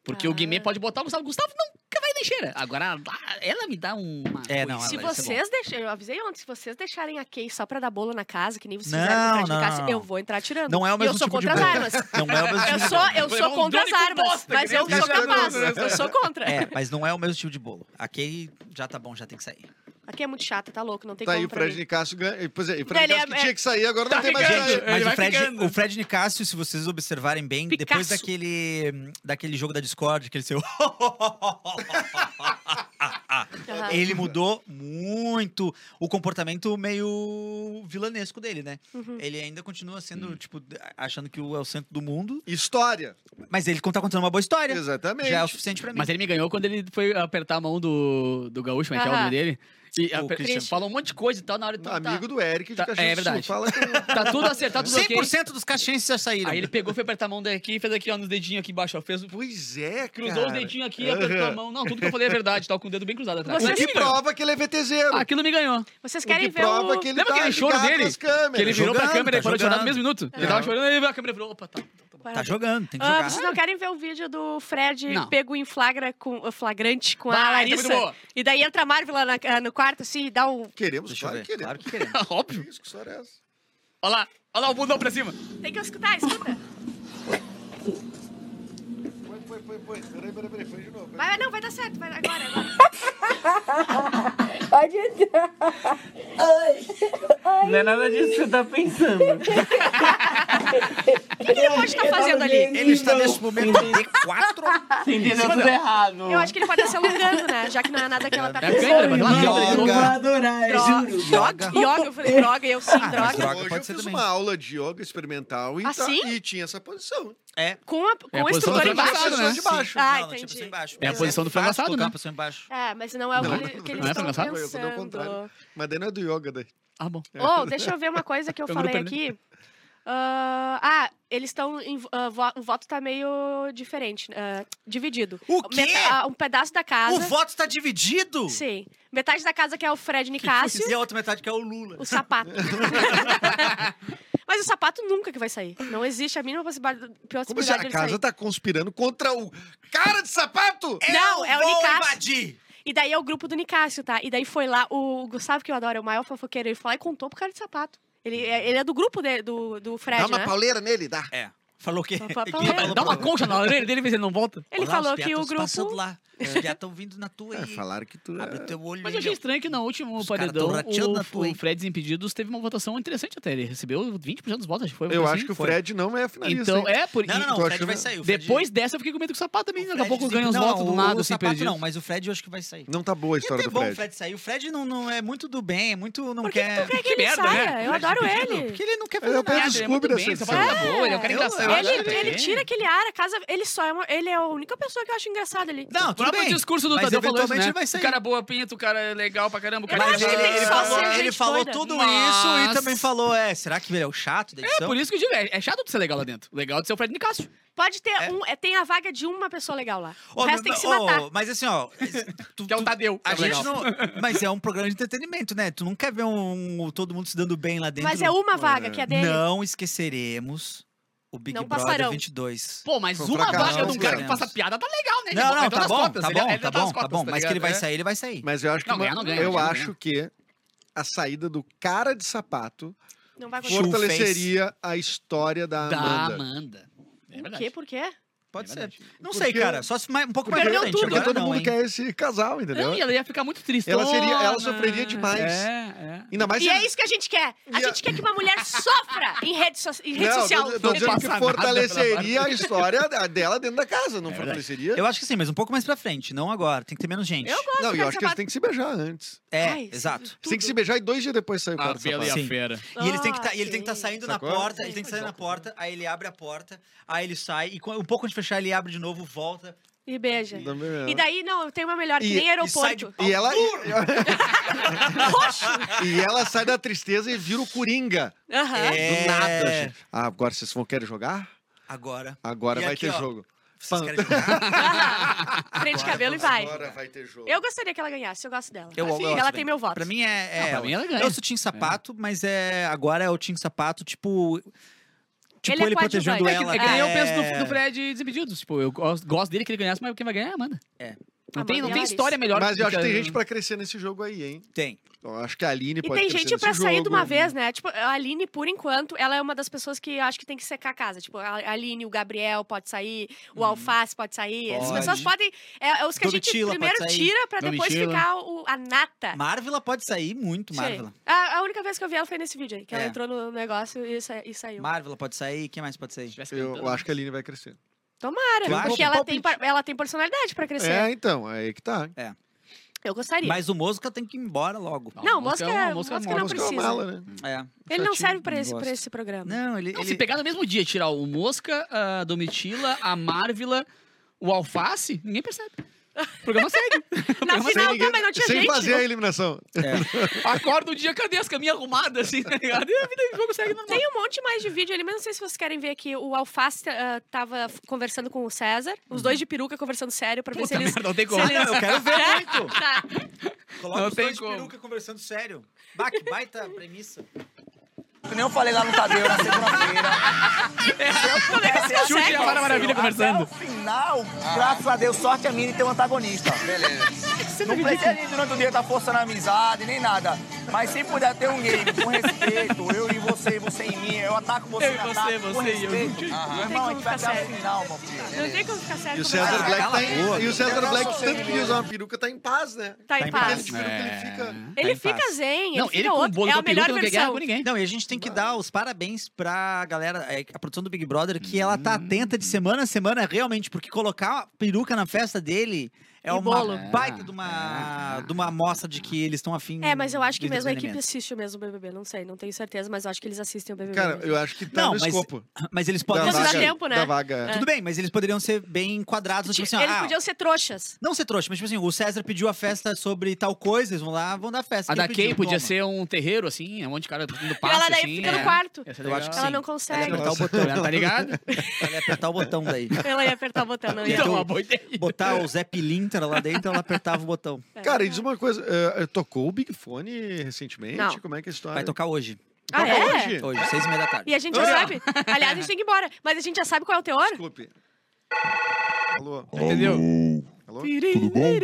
Speaker 3: Porque o. Guimê pode botar o Gustavo. O Gustavo nunca cheira. Agora, a- ela me dá uma.
Speaker 5: É, não.
Speaker 2: Se
Speaker 5: ela- isso é
Speaker 2: vocês deixarem, eu avisei ontem, se vocês deixarem a Kay só pra dar bolo na casa, que nem vocês
Speaker 5: Não,
Speaker 2: fizeram com o Fred
Speaker 5: não,
Speaker 2: Nicásio,
Speaker 5: não.
Speaker 2: eu vou entrar tirando.
Speaker 5: Não é o mesmo
Speaker 2: eu sou
Speaker 5: tipo de
Speaker 2: contra as
Speaker 5: bolo.
Speaker 2: armas.
Speaker 5: Não é o mesmo
Speaker 2: Eu
Speaker 5: tipo de
Speaker 2: sou, eu sou contra as armas,
Speaker 3: bosta,
Speaker 2: mas
Speaker 3: que
Speaker 2: eu sou capaz. Eu sou contra.
Speaker 5: É, mas não é o mesmo tipo de bolo. A Kay já tá bom, já tem que sair.
Speaker 2: Aqui é muito chato, tá louco, não tem
Speaker 4: Tá aí
Speaker 2: como
Speaker 4: o
Speaker 2: pra
Speaker 4: Fred
Speaker 2: mim.
Speaker 4: Nicásio ganha. Pois é, o Fred
Speaker 2: Ele
Speaker 4: Nicásio que
Speaker 2: é-
Speaker 4: tinha que sair, agora não
Speaker 3: Tá
Speaker 4: tem mais.
Speaker 3: Ele
Speaker 5: Mas o Fred, o Fred Nicásio, se vocês observarem bem, depois
Speaker 2: Picasso.
Speaker 5: daquele, daquele jogo da Discord, aquele seu. [LAUGHS] [LAUGHS] Ele mudou muito o comportamento meio vilanesco dele, né?
Speaker 2: Uhum.
Speaker 5: Ele ainda continua sendo, tipo, achando que o é o centro do mundo,
Speaker 4: História.
Speaker 5: mas ele tá contando uma boa história.
Speaker 4: Exatamente.
Speaker 5: Já é o suficiente pra mim.
Speaker 3: Mas ele me ganhou quando ele foi apertar a mão do, do gaúcho, como é que é o nome dele? E a
Speaker 5: O
Speaker 3: pe-
Speaker 5: Christian.
Speaker 3: falou um monte de coisa e tal, na hora então, tá,
Speaker 4: Amigo do Eric de
Speaker 3: Tá,
Speaker 4: Caxias
Speaker 3: é
Speaker 4: do Sul.
Speaker 3: verdade.
Speaker 4: Fala com... [LAUGHS]
Speaker 3: tá tudo acertado, tudo ok.
Speaker 5: 100% dos caxienses já saíram.
Speaker 3: Aí ele pegou, foi apertar a mão daqui e fez aqui, ó, nos dedinhos aqui embaixo, ó. Fez,
Speaker 4: Pois é, cara.
Speaker 3: cruzou os dedinhos aqui, apertou a mão. Não, tudo que eu falei é verdade, tá com o dedo bem cruzado atrás.
Speaker 2: Você
Speaker 4: que prova que ele é VTZero.
Speaker 3: Aquilo me ganhou.
Speaker 2: Vocês querem
Speaker 4: que
Speaker 2: ver
Speaker 4: prova
Speaker 2: o...
Speaker 4: que ele
Speaker 3: Lembra
Speaker 4: tá
Speaker 3: aquele choro dele?
Speaker 4: nas câmeras.
Speaker 3: Que ele virou pra câmera
Speaker 5: tá
Speaker 3: e parou de chorar no mesmo minuto. Ele tava chorando e a câmera virou. Opa, tá.
Speaker 5: Tá jogando, tem que
Speaker 2: Ah,
Speaker 5: jogar.
Speaker 2: vocês não querem ver o vídeo do Fred
Speaker 3: Não.
Speaker 2: pego em flagra com, flagrante com
Speaker 3: Vai,
Speaker 2: a
Speaker 3: tá
Speaker 2: Larissa?
Speaker 3: muito boa.
Speaker 2: e daí entra a Marvel lá na- ah, no quarto, assim, e dá um...
Speaker 4: Queremos,
Speaker 5: Deixa eu
Speaker 4: claro
Speaker 5: ver.
Speaker 4: que queremos.
Speaker 5: Claro que queremos. [LAUGHS]
Speaker 3: Óbvio.
Speaker 4: Isso, que história é essa?
Speaker 3: Olha lá, olha lá o bundão pra cima.
Speaker 2: Tem que escutar, escuta.
Speaker 4: Põe, põe, põe, põe. Peraí, peraí, peraí. Põe de novo.
Speaker 2: Vai, vai, não, vai dar certo, vai agora, agora. [LAUGHS]
Speaker 7: Pode entrar.
Speaker 8: Não é nada disso que você tá pensando. [LAUGHS]
Speaker 2: O que, que ele pode estar fazendo ali?
Speaker 5: Ele está nesse momento D4.
Speaker 8: Você entendeu tudo errado.
Speaker 2: Eu acho que ele pode estar se alongando, né? Já que não é nada que ela tá
Speaker 3: É
Speaker 2: pensando.
Speaker 8: Não,
Speaker 3: de novo.
Speaker 8: vou adorar, juro.
Speaker 5: Droga.
Speaker 2: Yoga, eu falei droga, e eu sim,
Speaker 5: mas
Speaker 2: droga.
Speaker 5: droga
Speaker 4: Hoje
Speaker 5: pode
Speaker 4: eu
Speaker 5: ser
Speaker 4: fiz
Speaker 5: também.
Speaker 4: uma aula de yoga experimental e, tá-
Speaker 2: Assim?
Speaker 4: e tinha essa posição.
Speaker 5: É.
Speaker 2: Com, a, com
Speaker 3: É a
Speaker 2: instrutor
Speaker 3: do
Speaker 2: embaixo.
Speaker 3: né?
Speaker 4: de baixo.
Speaker 2: Ah,
Speaker 5: não, não tinha
Speaker 2: entendi.
Speaker 5: pessoa embaixo.
Speaker 3: É a posição do
Speaker 5: fácil
Speaker 3: frango assado, né?
Speaker 5: embaixo.
Speaker 2: É, mas não é o
Speaker 4: Não,
Speaker 2: que, ele- que
Speaker 3: não
Speaker 2: eles
Speaker 3: é
Speaker 2: estão
Speaker 3: engraçado?
Speaker 4: Foi eu, quando é o
Speaker 2: pensando.
Speaker 4: contrário. Mas daí não é do yoga daí.
Speaker 3: Ah, bom.
Speaker 2: Oh, deixa eu ver uma coisa que eu [LAUGHS]
Speaker 3: Eu
Speaker 2: falei
Speaker 3: não
Speaker 2: aqui. Ah, ah, eles estão. em- ah, vo- o voto tá meio diferente, ah, dividido.
Speaker 5: O quê?
Speaker 2: Meta- um pedaço da casa.
Speaker 5: O voto está dividido?
Speaker 2: Sim. Metade da casa que é o Fred Nicásio,
Speaker 5: E a outra metade que é o Lula.
Speaker 2: o sapato. [LAUGHS] [LAUGHS] Mas o sapato nunca que vai sair. Não existe a mínima possibilidade,
Speaker 4: Como se
Speaker 2: possibilidade
Speaker 4: a casa
Speaker 2: sair.
Speaker 4: tá conspirando contra o cara de sapato?
Speaker 2: Não,
Speaker 5: Eu
Speaker 2: é o
Speaker 5: invadir.
Speaker 2: E daí é o grupo do Nicásio, tá? E daí foi lá, o Gustavo, que eu adoro, é o maior fofoqueiro, ele foi lá e contou pro cara de sapato. Ele, é- ele é do grupo de- do, do Fred,
Speaker 4: Dá uma
Speaker 2: né?
Speaker 4: pauleira nele, dá.
Speaker 5: É. Falou que...
Speaker 2: Pauleira. [LAUGHS]
Speaker 5: falou
Speaker 3: Dá uma concha na orelha dele e vê se ele não volta.
Speaker 2: Ele
Speaker 5: Olha lá,
Speaker 2: falou
Speaker 5: os
Speaker 2: que o
Speaker 5: passando
Speaker 2: grupo...
Speaker 5: lá. Os piatos estão vindo na tua
Speaker 4: É,
Speaker 5: aí.
Speaker 4: falaram que tu
Speaker 5: Abre
Speaker 4: é...
Speaker 5: o teu olho
Speaker 3: Mas eu achei estranho que no último
Speaker 5: Os
Speaker 3: paredão, o, o Fred Desimpedidos teve uma votação interessante até. Ele recebeu 20% dos votos, foi.
Speaker 4: Eu
Speaker 3: coisa
Speaker 4: acho
Speaker 3: assim.
Speaker 4: que o
Speaker 3: Foi.
Speaker 4: Fred não é finalista.
Speaker 3: Então,
Speaker 4: hein?
Speaker 3: é, por
Speaker 5: Não, não, não. O Fred vai sair. o Fred-
Speaker 3: Depois dessa eu fiquei com medo que o sapato também,
Speaker 5: o
Speaker 3: daqui a pouco ganha os votos do
Speaker 5: o-
Speaker 3: nada,
Speaker 5: o
Speaker 3: assim,
Speaker 5: sapato
Speaker 3: perdidos.
Speaker 5: não, mas o Fred eu acho que vai sair.
Speaker 4: Não tá boa a
Speaker 5: É
Speaker 4: história do
Speaker 5: bom
Speaker 4: Fred.
Speaker 5: o Fred sair. O Fred não, não é muito do bem, é muito. Não quer.
Speaker 2: que
Speaker 3: merda,
Speaker 2: saia?
Speaker 3: né?
Speaker 2: Eu adoro ele.
Speaker 5: Porque ele não quer
Speaker 4: é
Speaker 5: fazer
Speaker 4: o
Speaker 5: nada.
Speaker 3: Ele é muito
Speaker 4: Scooby
Speaker 3: é bom, ele é um cara engraçado.
Speaker 2: Ele, ele
Speaker 5: é.
Speaker 2: tira aquele ar, a casa. Ele só é uma, Ele é a única pessoa que eu acho engraçada ali.
Speaker 5: Não,
Speaker 3: O
Speaker 5: tudo
Speaker 3: próprio
Speaker 5: bem.
Speaker 3: discurso do
Speaker 5: mas
Speaker 3: Tadeu falou isso,
Speaker 5: eventualmente
Speaker 3: né?
Speaker 5: ele vai
Speaker 3: O
Speaker 5: sair.
Speaker 3: cara boa pinta, o cara é legal pra caramba, o
Speaker 2: Eu
Speaker 3: cara
Speaker 2: acho
Speaker 3: é
Speaker 2: que
Speaker 5: ele,
Speaker 2: tem que
Speaker 5: ele falou, ele falou tudo
Speaker 3: Mas-
Speaker 5: isso e também falou, é, será que ele é o chato da
Speaker 3: É,
Speaker 5: edição?
Speaker 3: por isso que eu digo, é, é chato de ser legal lá dentro. O legal é de ser o Fred Nicásio.
Speaker 2: Pode ter um. é, Tem a vaga de uma pessoa legal lá. O
Speaker 5: Ô,
Speaker 2: resto tem que se
Speaker 5: ô,
Speaker 2: matar.
Speaker 5: Mas assim, ó. tu-
Speaker 3: Que é o Tadeu.
Speaker 5: A
Speaker 3: é
Speaker 5: gente
Speaker 3: legal.
Speaker 5: não. Mas é um programa de entretenimento, né? Tu não quer ver um, todo mundo se dando bem lá dentro.
Speaker 2: Mas é uma vaga que é dele.
Speaker 5: Não esqueceremos o Big
Speaker 2: Não
Speaker 5: Brother
Speaker 2: passarão.
Speaker 5: 22.
Speaker 3: Pô, mas
Speaker 4: Foi um
Speaker 3: uma vaga de um cara que
Speaker 5: esperemos.
Speaker 3: faça piada tá legal, né?
Speaker 5: Não, não, tá bom,
Speaker 3: cotas,
Speaker 5: tá
Speaker 3: ele-
Speaker 5: bom,
Speaker 3: ele
Speaker 5: tá
Speaker 3: entrou nas
Speaker 5: bom, tá bom. Mas que ele vai sair, ele vai sair.
Speaker 4: Mas eu acho que,
Speaker 3: Não, ganhar não ganha,
Speaker 4: eu
Speaker 3: ganhar não
Speaker 4: acho que a saída do cara de sapato fortaleceria a história da
Speaker 3: Da
Speaker 4: Amanda.
Speaker 3: Amanda. É
Speaker 2: Por
Speaker 3: verdade.
Speaker 2: quê? Por quê?
Speaker 5: Pode
Speaker 3: É
Speaker 5: ser.
Speaker 3: verdade.
Speaker 5: Não
Speaker 4: Porque-
Speaker 5: sei, cara. Só se mais, um pouco mais pra frente.
Speaker 2: tudo.
Speaker 4: Porque todo
Speaker 5: não,
Speaker 4: mundo
Speaker 5: hein?
Speaker 4: quer esse casal, entendeu?
Speaker 3: Não, e ela ia ficar muito triste.
Speaker 4: Ela seria- ela sofreria demais.
Speaker 3: É, é.
Speaker 4: Ainda mais
Speaker 2: E
Speaker 4: se
Speaker 2: é isso que a gente quer. A
Speaker 4: E a-
Speaker 2: gente quer que uma mulher sofra em rede, so- em rede
Speaker 4: não,
Speaker 2: social.
Speaker 4: tô, tô dizendo que fortaleceria a história dela dentro da casa, não
Speaker 3: É
Speaker 4: fortaleceria?
Speaker 5: Eu acho que sim, mas um pouco mais pra frente, não agora. Tem que ter menos gente.
Speaker 2: Eu gosto
Speaker 4: Não, e eu acho que eles têm que se beijar antes.
Speaker 5: É,
Speaker 2: Ai,
Speaker 5: exato.
Speaker 2: tudo.
Speaker 4: Tem que se beijar e dois dias depois sair o
Speaker 3: A
Speaker 4: cara do
Speaker 3: Bela e a. Fera.
Speaker 5: E ele tem que tá,
Speaker 2: Ah,
Speaker 5: e ele tem que estar
Speaker 2: sim.
Speaker 5: saindo
Speaker 4: Sacou?
Speaker 5: na porta, ele tem que sair na porta, aí ele abre a porta, aí ele sai, e um pouco de fechar, ele abre de novo, volta.
Speaker 2: E beija.
Speaker 4: É.
Speaker 2: E daí, não, eu tenho uma melhor, que
Speaker 4: E-
Speaker 2: nem
Speaker 5: e sai de
Speaker 2: aeroporto.
Speaker 4: E ela, [LAUGHS]
Speaker 2: Roxo!
Speaker 4: e ela sai da tristeza e vira o Coringa.
Speaker 2: Aham.
Speaker 5: É.
Speaker 4: Do nada, gente. Ah, agora vocês vão querer jogar?
Speaker 5: Agora.
Speaker 4: Agora
Speaker 5: E
Speaker 4: vai
Speaker 5: aqui,
Speaker 4: ter
Speaker 5: ó.
Speaker 4: jogo.
Speaker 5: Vocês
Speaker 4: Pam.
Speaker 5: querem jogar? [LAUGHS]
Speaker 2: Frente de cabelo e vai.
Speaker 4: Agora vai ter jogo.
Speaker 2: Eu gostaria que ela ganhasse, eu gosto dela.
Speaker 5: Eu- eu
Speaker 2: Sim,
Speaker 5: gosto
Speaker 2: ela
Speaker 5: bem.
Speaker 2: tem meu voto.
Speaker 5: Pra mim é. é
Speaker 3: Ah, pra mim ela ganha.
Speaker 5: Eu sou Team Sapato, mas é. Agora é o Team Sapato, tipo. Tipo,
Speaker 2: Ele
Speaker 5: ele,
Speaker 2: é
Speaker 5: protegendo
Speaker 2: coadjuvante.
Speaker 3: É
Speaker 5: ela.
Speaker 3: que, é que nem eu penso
Speaker 5: é-
Speaker 3: do, do Fred Desimpedidos. Tipo, eu gosto, gosto dele que ele ganhasse, mas quem vai ganhar é a Amanda.
Speaker 5: É.
Speaker 3: Não tem, não
Speaker 2: e
Speaker 3: tem história melhor
Speaker 4: Mas eu acho que tem gente pra crescer nesse jogo aí, hein?
Speaker 5: Tem.
Speaker 4: Eu acho que a Aline
Speaker 2: E
Speaker 4: pode
Speaker 2: tem
Speaker 4: crescer
Speaker 2: gente pra sair de
Speaker 4: jogo.
Speaker 2: uma vez, né? Tipo, a Aline, por enquanto, ela é uma das pessoas que eu acho que tem que secar a casa. Tipo, a Aline, o Gabriel pode sair, o Alface pode sair.
Speaker 5: Pode.
Speaker 2: pessoas podem. É, é os que a gente
Speaker 5: Domitila
Speaker 2: primeiro tira pra depois
Speaker 3: Domitila.
Speaker 2: ficar o- a nata.
Speaker 5: Marvila pode sair muito. Marvila.
Speaker 2: A, a única vez que eu vi ela foi nesse vídeo aí, que ela
Speaker 5: É.
Speaker 2: entrou no negócio e, sa- e saiu.
Speaker 5: Marvila pode sair, quem mais pode sair?
Speaker 4: Eu, eu acho que a Aline vai crescer.
Speaker 2: Tomara,
Speaker 5: acha?
Speaker 2: porque ela tem, par- ela tem personalidade pra crescer.
Speaker 4: É, então, aí que tá.
Speaker 2: Eu gostaria.
Speaker 5: Mas o Mosca tem que ir embora logo.
Speaker 2: Não,
Speaker 3: mosca
Speaker 2: mosca,
Speaker 3: é
Speaker 2: mosca,
Speaker 3: mosca é
Speaker 2: não
Speaker 4: é uma
Speaker 2: precisa.
Speaker 4: mala, né?
Speaker 5: É.
Speaker 2: Ele não
Speaker 4: Chatinho,
Speaker 2: serve pra esse,
Speaker 5: gosto.
Speaker 2: pra esse programa.
Speaker 5: Não, ele.
Speaker 3: Não,
Speaker 5: ele...
Speaker 3: se pegar no mesmo dia, tirar o Mosca, a Domitila, a Marvila, o Alface, ninguém percebe. O [LAUGHS] programa segue. [LAUGHS]
Speaker 2: Na final
Speaker 4: ninguém-
Speaker 2: também não tinha
Speaker 4: sem
Speaker 2: gente.
Speaker 4: fazer a eliminação. [LAUGHS]
Speaker 3: Acorda um dia, cadê as caminhas arrumadas, assim, tá ligado? E a vida do jogo segue normal.
Speaker 2: Tem um monte mais de vídeo ali, mas não sei se vocês querem ver aqui. O Alface ah, tava conversando com o César, os dois de peruca conversando sério pra ver
Speaker 3: Puta
Speaker 2: se eles.
Speaker 3: merda, não tem como.
Speaker 2: eles-
Speaker 5: Eu quero ver
Speaker 2: É?
Speaker 5: muito.
Speaker 2: Tá.
Speaker 5: Coloca
Speaker 3: Não
Speaker 5: os dois de
Speaker 3: como.
Speaker 5: peruca conversando sério. Bah, que baita premissa.
Speaker 7: Que nem eu falei lá no Tadeu na segunda-feira. Se [LAUGHS] eu pudesse
Speaker 2: Chute
Speaker 3: Chute a Mara Maravilha
Speaker 7: Até
Speaker 3: conversando.
Speaker 7: o final, graças a Deus, sorte a minha de ter um antagonista. Beleza. Não de durante o dia estar forçando a amizade, nem nada. Mas se puder ter um game com respeito, eu ataco você,
Speaker 3: Eu e
Speaker 7: me
Speaker 3: você,
Speaker 7: ataco, com
Speaker 3: você e eu juntinho.
Speaker 7: Meu
Speaker 2: Não tem
Speaker 7: irmão, a
Speaker 2: como
Speaker 7: gente vai até o final, meu filho.
Speaker 2: Não tem como ficar sério.
Speaker 4: E o César
Speaker 2: você.
Speaker 4: Black tá em, e o César Black, tanto que usa uma peruca, tá em paz, né?
Speaker 2: Tá em paz.
Speaker 4: ele fica...
Speaker 2: Zen,
Speaker 3: Não,
Speaker 2: ele fica
Speaker 3: com o
Speaker 2: outro.
Speaker 3: bolo
Speaker 2: É a
Speaker 3: peruca
Speaker 2: melhor
Speaker 3: não quer guerra
Speaker 2: versão.
Speaker 3: com ninguém.
Speaker 5: Não, e a gente tem que dar os parabéns pra galera, é, a produção do Big Brother, que ela tá atenta de semana a semana, realmente, porque colocar a peruca na festa dele é
Speaker 2: E
Speaker 5: uma
Speaker 2: bolo.
Speaker 5: baita de uma, de uma amostra de que eles estão afim
Speaker 2: É, mas eu acho que
Speaker 5: do
Speaker 2: mesmo a equipe assiste o mesmo BBB. Não sei, não tenho certeza, mas eu acho que eles assistem o BBB.
Speaker 4: Cara,
Speaker 2: mesmo.
Speaker 4: eu acho que tá
Speaker 5: Não,
Speaker 4: no
Speaker 5: mas-
Speaker 4: escopo.
Speaker 5: Mas eles podem...
Speaker 4: Vaga,
Speaker 2: tempo, né?
Speaker 4: Da vaga.
Speaker 2: É.
Speaker 5: Tudo bem, mas eles poderiam ser bem enquadrados, tipo assim,
Speaker 2: Eles
Speaker 5: ah,
Speaker 2: podiam ser trouxas.
Speaker 5: não ser trouxa, mas tipo assim, o César pediu a festa sobre tal coisa, eles vão lá, vão dar festa.
Speaker 3: A da Kay podia ser um terreiro, assim, é um monte de cara indo
Speaker 2: E
Speaker 3: passe,
Speaker 2: ela daí
Speaker 3: assim.
Speaker 2: fica no
Speaker 3: é.
Speaker 2: quarto.
Speaker 3: Ia ser
Speaker 5: Eu acho que
Speaker 3: legal.
Speaker 2: Ela
Speaker 5: sim.
Speaker 2: não
Speaker 5: Ela
Speaker 2: consegue.
Speaker 5: ia apertar o botão,
Speaker 3: tá ligado?
Speaker 5: ela ia apertar o botão daí.
Speaker 2: Ela ia apertar o botão, não ia.
Speaker 3: Então, ideia.
Speaker 5: Botar o Zé Pilintra lá dentro, ela apertava o botão.
Speaker 4: Cara, e diz uma coisa, eh, eh, tocou o Big Fone recentemente?
Speaker 2: Não.
Speaker 4: Como é que é a história?
Speaker 5: Vai tocar hoje.
Speaker 2: Ah,
Speaker 4: Toca
Speaker 2: é?
Speaker 4: hoje?
Speaker 5: Hoje, seis e meia da tarde.
Speaker 2: E a gente já sabe. Aliás, a gente tem que ir embora. Mas a gente já sabe qual é o teor?
Speaker 4: Desculpe. Alô?
Speaker 3: Entendeu?
Speaker 1: Alô,
Speaker 4: Alô?
Speaker 1: tudo bom?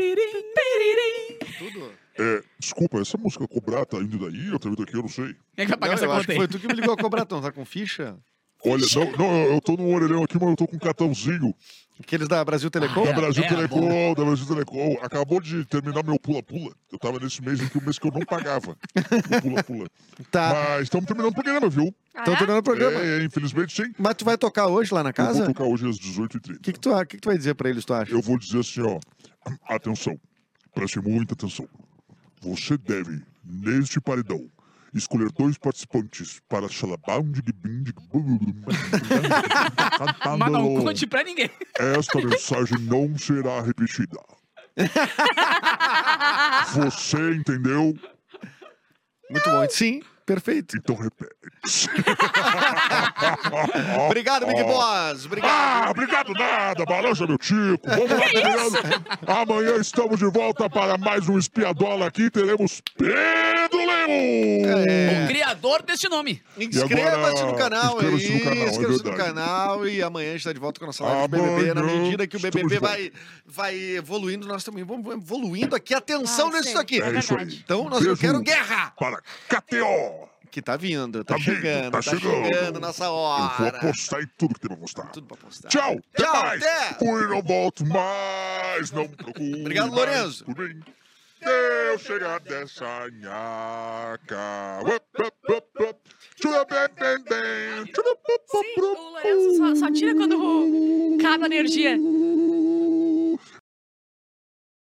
Speaker 4: Tudo?
Speaker 1: É, desculpa, essa música cobrar tá indo daí? Eu tô vindo aqui, eu não sei.
Speaker 3: Quem é que vai pagar
Speaker 4: Não,
Speaker 3: essa
Speaker 4: eu acho
Speaker 3: conta
Speaker 4: que
Speaker 3: aí?
Speaker 4: foi tu que me ligou a cobrar, tu não tá com ficha?
Speaker 1: Olha, não, não, eu tô no orelhão aqui, mas eu tô com um cartãozinho
Speaker 4: Aqueles da Brasil Telecom?
Speaker 1: da
Speaker 3: É,
Speaker 1: Brasil
Speaker 3: é,
Speaker 1: Telecom, da Brasil Telecom. Acabou de terminar meu pula-pula. Eu tava nesse mês aqui, o mês que eu não pagava o pula-pula. [LAUGHS]
Speaker 4: Tá.
Speaker 1: Mas estamos terminando o programa, viu?
Speaker 2: Ah,
Speaker 4: Então
Speaker 2: é?
Speaker 4: terminando o programa.
Speaker 1: É, é, infelizmente sim.
Speaker 4: Mas tu vai tocar hoje lá na
Speaker 1: Eu
Speaker 4: casa?
Speaker 1: vou
Speaker 4: O
Speaker 1: tocar hoje às 18h30.
Speaker 4: que, que, tu, que, que tu vai dizer pra eles, tu acha?
Speaker 1: Eu vou dizer assim, ó. Atenção. Preste muita atenção. Você deve, neste paredão, escolher dois participantes para
Speaker 3: Mas não conte pra ninguém.
Speaker 1: Esta mensagem não será repetida. Você entendeu?
Speaker 4: Muito bom. Sim, perfeito.
Speaker 1: Então repete. [LAUGHS]
Speaker 4: Obrigado, Big Boss. Obrigado.
Speaker 1: Ah, obrigado nada, balança meu tico. Vamos lá. Amanhã estamos de volta para mais um Espiadola aqui. Teremos.
Speaker 4: É.
Speaker 3: O criador deste nome.
Speaker 4: Inscreva-se no canal aí.
Speaker 1: Inscreva-se no canal, é
Speaker 4: no canal. E amanhã a gente está de volta com a nossa live de BBB. Na
Speaker 1: Amanhã
Speaker 4: medida que o BBB vai, vai evoluindo, nós também vamos evoluindo aqui. Atenção
Speaker 2: Ah,
Speaker 4: nisso aqui.
Speaker 1: É isso aí.
Speaker 4: Então, nós eu
Speaker 1: Beijo
Speaker 4: quero guerra.
Speaker 1: Para KTO.
Speaker 4: Que tá vindo, tá,
Speaker 1: Tá vindo,
Speaker 4: chegando,
Speaker 1: tá
Speaker 4: tá,
Speaker 1: chegando.
Speaker 4: chegando nossa
Speaker 1: Eu vou
Speaker 4: hora.
Speaker 1: apostar em tudo que tem pra apostar.
Speaker 4: Tudo pra postar.
Speaker 1: Tchau, até
Speaker 4: Tchau,
Speaker 1: mais.
Speaker 4: até.
Speaker 1: Fui, não volto mais, não procure
Speaker 4: Obrigado,
Speaker 1: mais
Speaker 4: Lourenço.
Speaker 1: por mim. Deus chegar dessa nhaca. Tchura, bem, bem, bem.
Speaker 2: Sim, o Lourenço só, só tira quando acaba a energia.